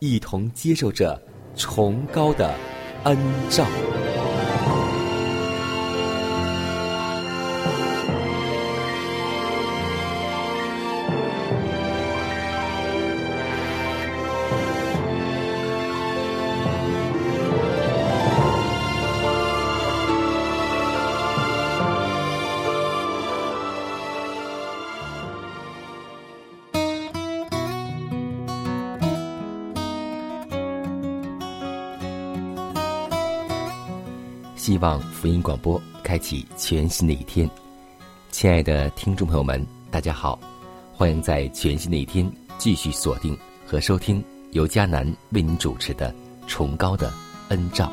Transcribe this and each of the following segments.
一同接受着崇高的恩照。望福音广播开启全新的一天，亲爱的听众朋友们，大家好，欢迎在全新的一天继续锁定和收听由迦南为您主持的《崇高的恩照》。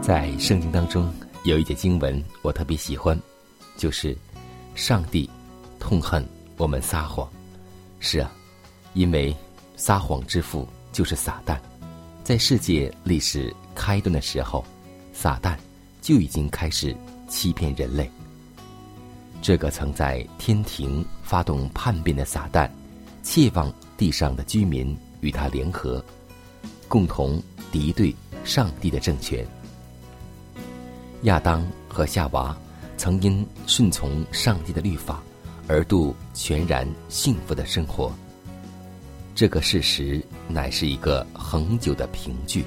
在圣经当中有一节经文我特别喜欢，就是上帝痛恨我们撒谎。是啊，因为撒谎之父就是撒旦。在世界历史开端的时候，撒旦就已经开始欺骗人类。这个曾在天庭发动叛变的撒旦，切望地上的居民与他联合，共同敌对上帝的政权。亚当和夏娃曾因顺从上帝的律法而度全然幸福的生活。这个事实乃是一个恒久的凭据，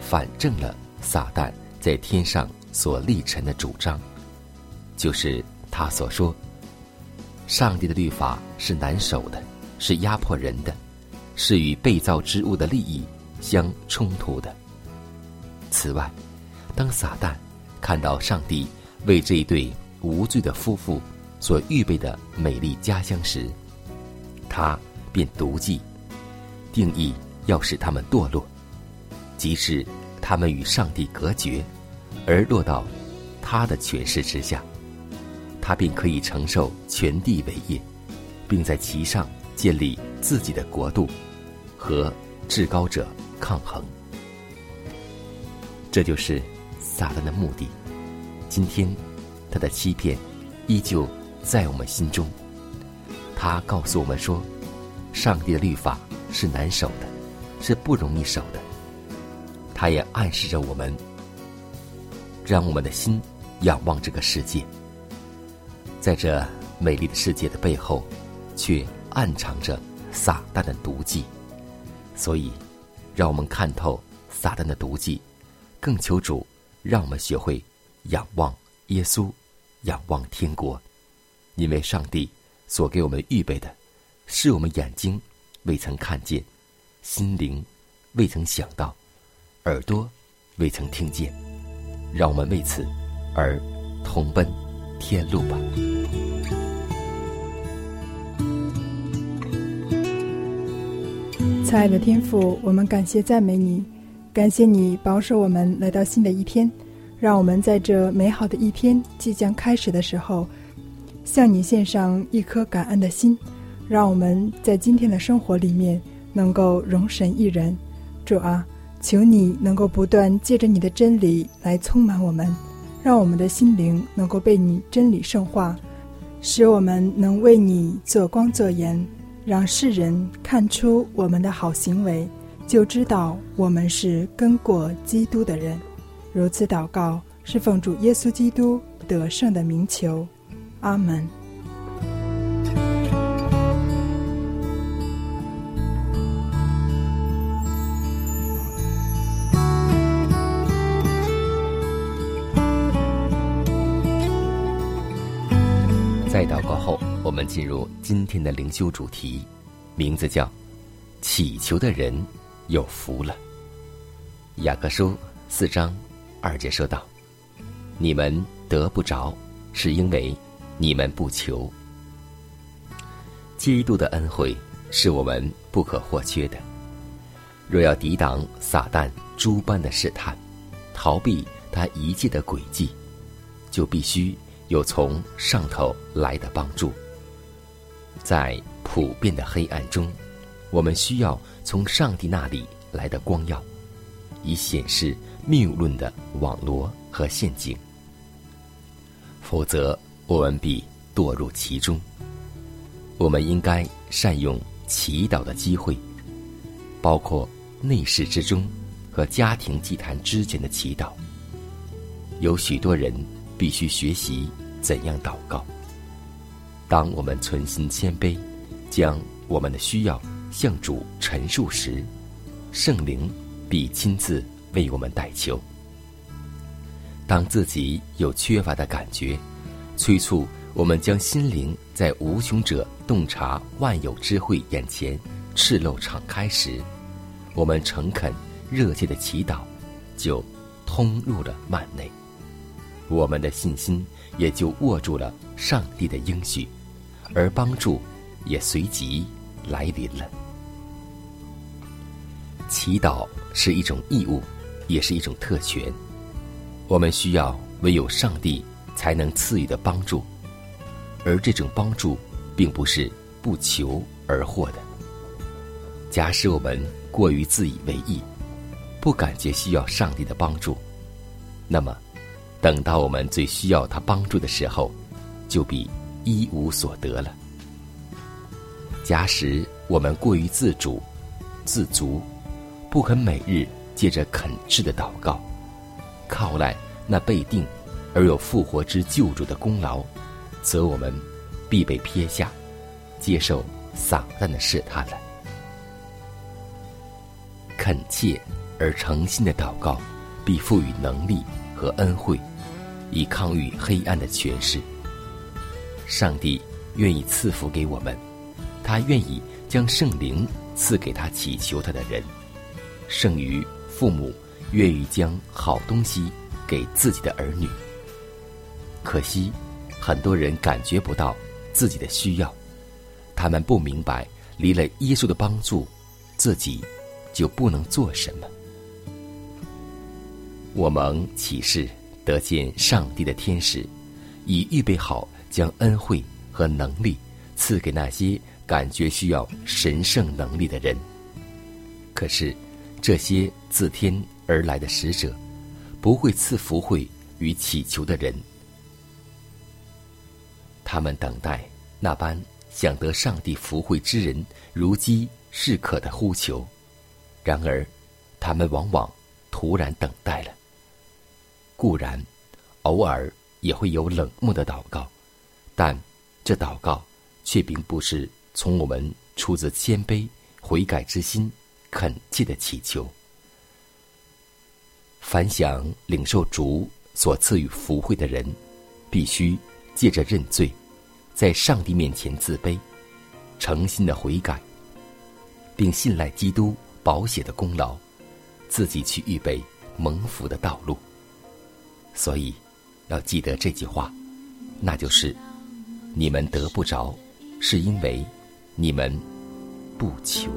反证了撒旦在天上所立陈的主张，就是他所说：上帝的律法是难守的，是压迫人的，是与被造之物的利益相冲突的。此外，当撒旦看到上帝为这一对无罪的夫妇所预备的美丽家乡时，他便毒计，定义要使他们堕落，即使他们与上帝隔绝，而落到他的权势之下，他便可以承受全地为业，并在其上建立自己的国度，和至高者抗衡。这就是撒旦的目的。今天，他的欺骗依旧在我们心中。他告诉我们说，上帝的律法是难守的，是不容易守的。他也暗示着我们，让我们的心仰望这个世界。在这美丽的世界的背后，却暗藏着撒旦的毒计。所以，让我们看透撒旦的毒计，更求主让我们学会仰望耶稣，仰望天国，因为上帝所给我们预备的，是我们眼睛未曾看见，心灵未曾想到，耳朵未曾听见。让我们为此而同奔天路吧。亲爱的天父，我们感谢赞美你，感谢你保守我们来到新的一天，让我们在这美好的一天即将开始的时候，向你献上一颗感恩的心，让我们在今天的生活里面能够容神一人。主啊，求你能够不断借着你的真理来充满我们，让我们的心灵能够被你真理圣化，使我们能为你做光做盐，让世人看出我们的好行为，就知道我们是跟过基督的人。如此祷告，是奉主耶稣基督得胜的名求。阿门。在祷告后，我们进入今天的灵修主题，名字叫“祈求的人有福了”。雅各书四章二节说道：“你们得不着，是因为你们不求。”基督的恩惠是我们不可或缺的。若要抵挡撒旦诸般的试探，逃避他一切的诡计，就必须。有从上头来的帮助，在普遍的黑暗中，我们需要从上帝那里来的光耀，以显示谬论的网罗和陷阱。否则，我们必堕入其中。我们应该善用祈祷的机会，包括内室之中和家庭祭坛之间的祈祷。有许多人必须学习。怎样祷告？当我们存心谦卑，将我们的需要向主陈述时，圣灵必亲自为我们代求。当自己有缺乏的感觉，催促我们将心灵在无穷者洞察万有智慧眼前赤露敞开时，我们诚恳热切的祈祷就通入了幔内，我们的信心。也就握住了上帝的应许，而帮助也随即来临了。祈祷是一种义务，也是一种特权。我们需要唯有上帝才能赐予的帮助，而这种帮助并不是不求而获的。假使我们过于自以为意，不感觉需要上帝的帮助，那么。等到我们最需要他帮助的时候，就必一无所得了。假使我们过于自主、自足，不肯每日借着恳挚的祷告，靠赖那被定而有复活之救主的功劳，则我们必被撇下，接受撒旦的试探了。恳切而诚心的祷告，必赋予能力和恩惠。以抗御黑暗的权势。上帝愿意赐福给我们，他愿意将圣灵赐给他祈求他的人，胜于父母愿意将好东西给自己的儿女。可惜，很多人感觉不到自己的需要，他们不明白离了耶稣的帮助，自己就不能做什么。我蒙启示。得见上帝的天使，已预备好将恩惠和能力赐给那些感觉需要神圣能力的人。可是，这些自天而来的使者，不会赐福惠与祈求的人。他们等待那般想得上帝福惠之人如饥似渴的呼求，然而，他们往往突然等待了。固然，偶尔也会有冷漠的祷告，但这祷告却并不是从我们出自谦卑悔改之心恳切的祈求。凡想领受主所赐予福惠的人，必须借着认罪，在上帝面前自卑，诚心的悔改，并信赖基督保险的功劳，自己去预备蒙福的道路。所以，要记得这句话，那就是：你们得不着，是因为你们不求。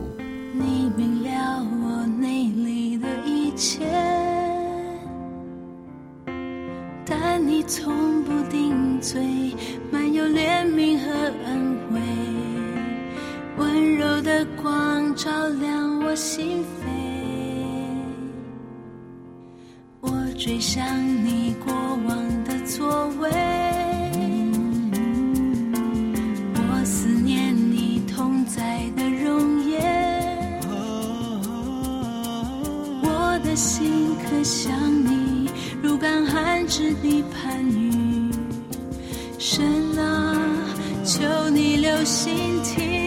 你明了我内里的一切，从不顶嘴，满有怜悯和安慰，温柔的光照亮我心扉。我追想你过往的座位，我思念你同在的容颜，我的心可想你，如干旱之地。神啊，求你留心听。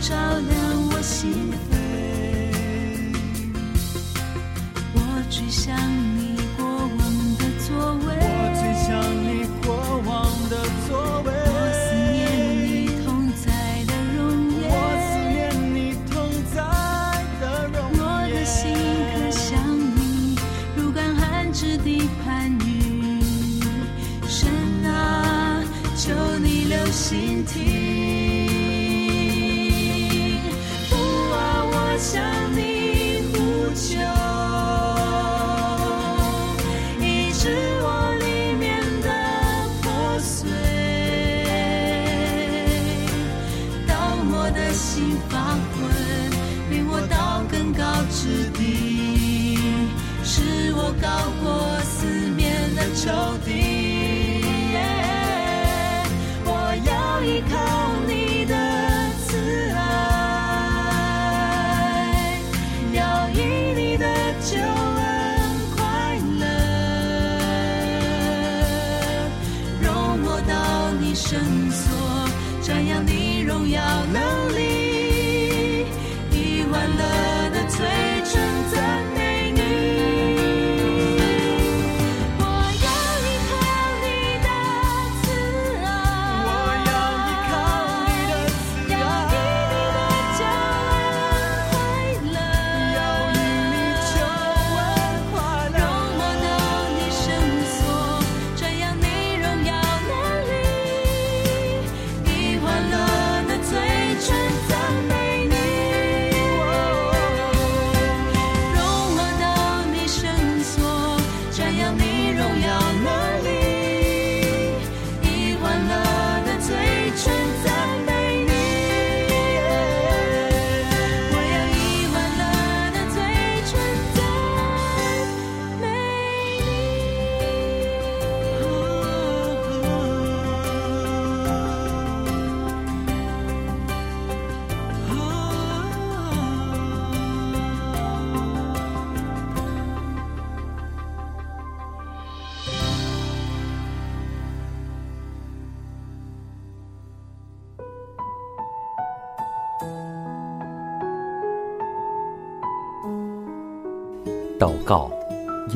照亮我心扉。我只想你祷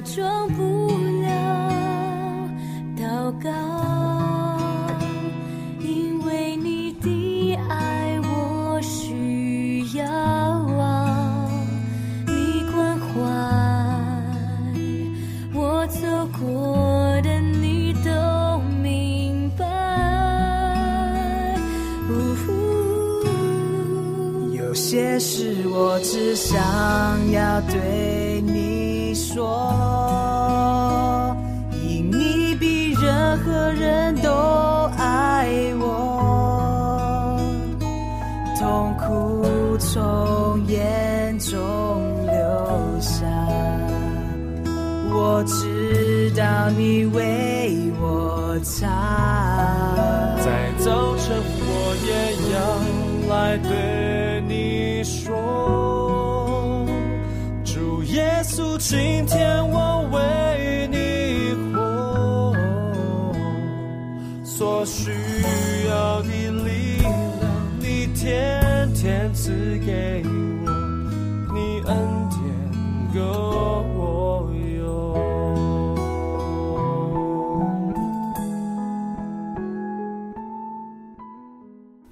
装眼中流下，我知道你为我擦。在早晨，我也要来对你说。主耶稣今天我为你活，所需要的力量，你天天赐给，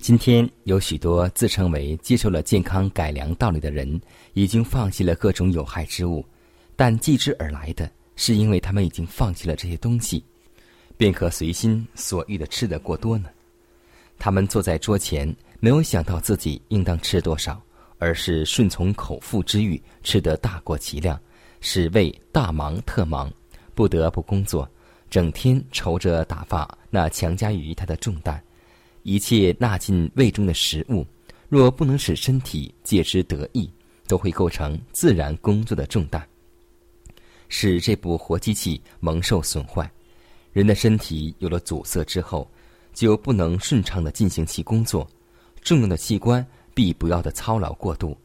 今天有许多自称为接受了健康改良道理的人，已经放弃了各种有害之物。但继之而来的是，因为他们已经放弃了这些东西，便可随心所欲的吃的过多呢。他们坐在桌前，没有想到自己应当吃多少，而是顺从口腹之欲，吃得大过其量，使胃大忙特忙，不得不工作，整天愁着打发那强加于他的重担。一切纳进胃中的食物，若不能使身体借之得益，都会构成自然工作的重担。使这部活机器蒙受损坏，人的身体有了阻塞之后，就不能顺畅的进行其工作，重要的器官必不要的操劳过度，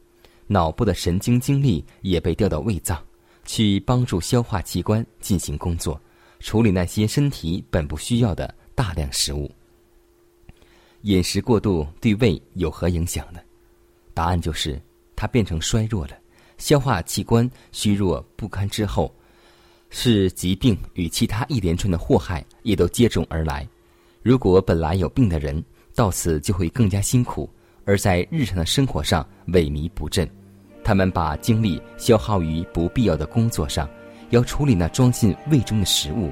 脑部的神经精力也被调到胃脏，去帮助消化器官进行工作，处理那些身体本不需要的大量食物。饮食过度对胃有何影响呢？答案就是，它变成衰弱了。消化器官虚弱不堪之后，是疾病与其他一连串的祸害也都接踵而来。如果本来有病的人到此就会更加辛苦，而在日常的生活上萎靡不振。他们把精力消耗于不必要的工作上，要处理那装进胃中的食物。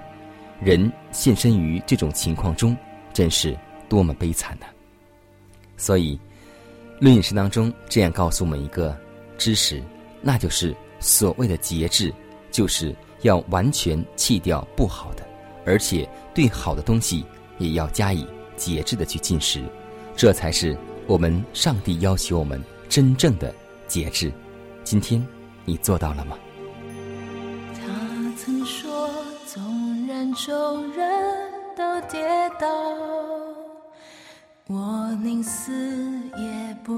人现身于这种情况中，真是多么悲惨呐！所以，《论饮食》当中这样告诉我们一个知识。那就是所谓的节制，就是要完全弃掉不好的，而且对好的东西也要加以节制的去进食，这才是我们上帝要求我们真正的节制。今天你做到了吗？他曾说：“纵然众人都跌倒，我宁死也不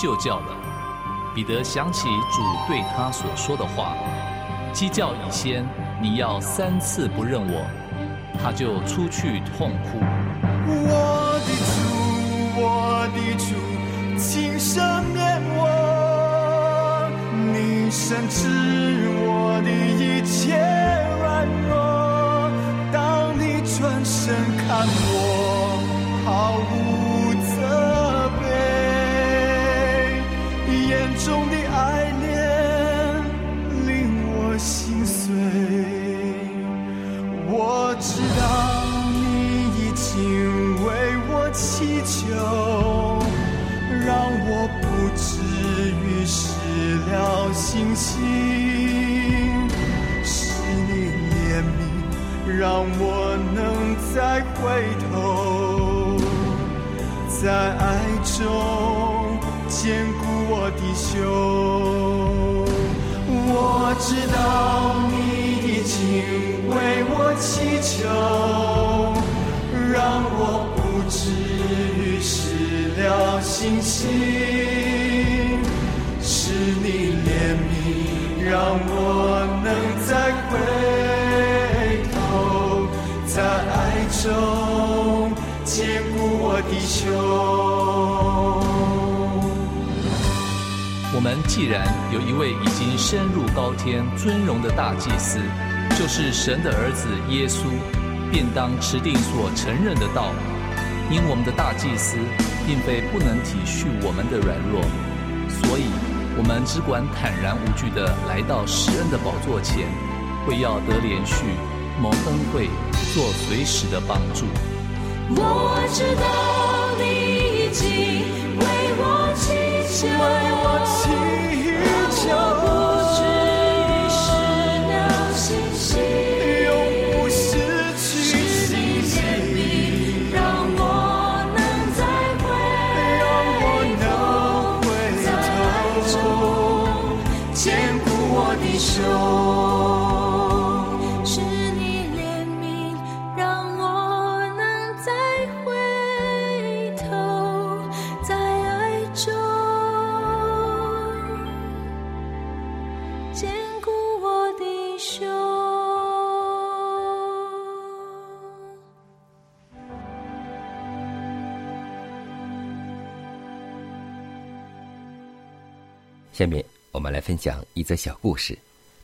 就叫了，彼得想起主对他所说的话：“鸡叫以先，你要三次不认我。”他就出去痛哭。我的主。我的主，请赦免我，你深知我的一切软弱。当你转身。看我毫无中的爱恋令我心碎。我知道你已经为我祈求，让我不至于失了信心。是你怜悯，让我能再回头，在爱中坚固我的胸。我知道你已经为我祈求，让我不至于失了信心。是你怜悯，让我能再回头，在爱中坚固我的胸。我们既然有一位已经升入高天尊荣的大祭司，就是神的儿子耶稣，便当持定所承认的道。因我们的大祭司并非不能体恤我们的软弱，所以我们只管坦然无惧地来到施恩的宝座前，为要得连续蒙恩惠，做随时的帮助。我知道你已经为我祈祷下面我们来分享一则小故事，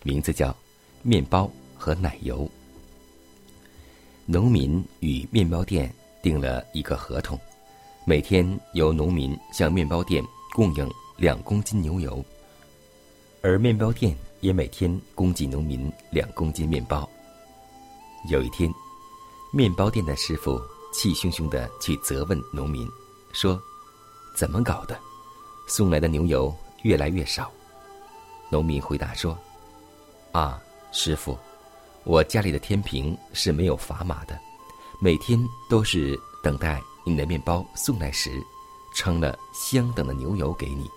名字叫《面包和奶油》。农民与面包店订了一个合同，每天由农民向面包店供应两公斤牛油，而面包店也每天供给农民两公斤面包。有一天，面包店的师傅气汹汹的去责问农民，说：“怎么搞的？送来的牛油越来越少。”农民回答说：“啊，师傅，我家里的天平是没有砝码的，每天都是等待你的面包送来时，称了相等的牛油给你。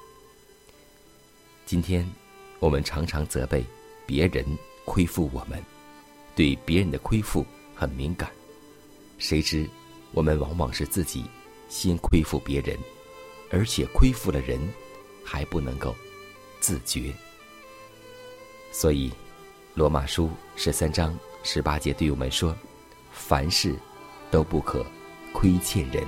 今天，我们常常责备别人亏负我们，对别人的亏负很敏感，谁知我们往往是自己先亏负别人，而且亏负了人，还不能够自觉。所以，罗马书十三章十八节对我们说：“凡事都不可亏欠人。”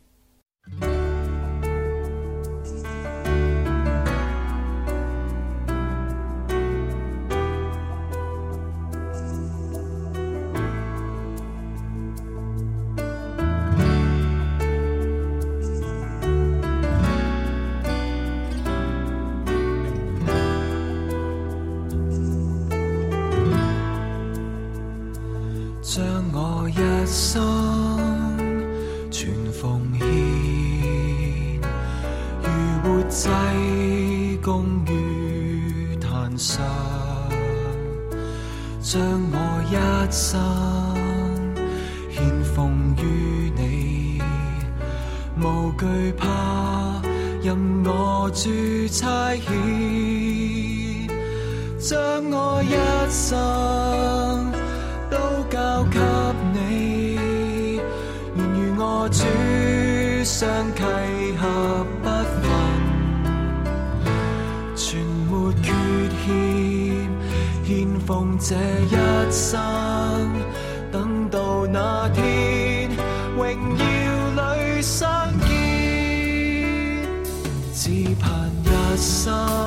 将我一生全奉献如活祭共于坛上。将我一生献奉于你无惧怕任我驻差遣将我一生相契合不分，全没缺欠，献奉这一生，等到那天，荣耀里相见，只盼一生。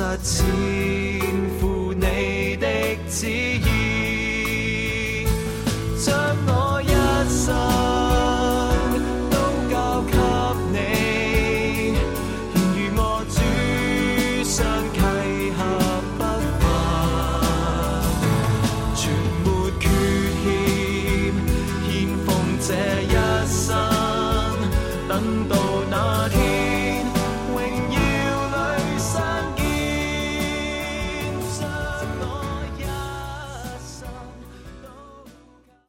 sadzi.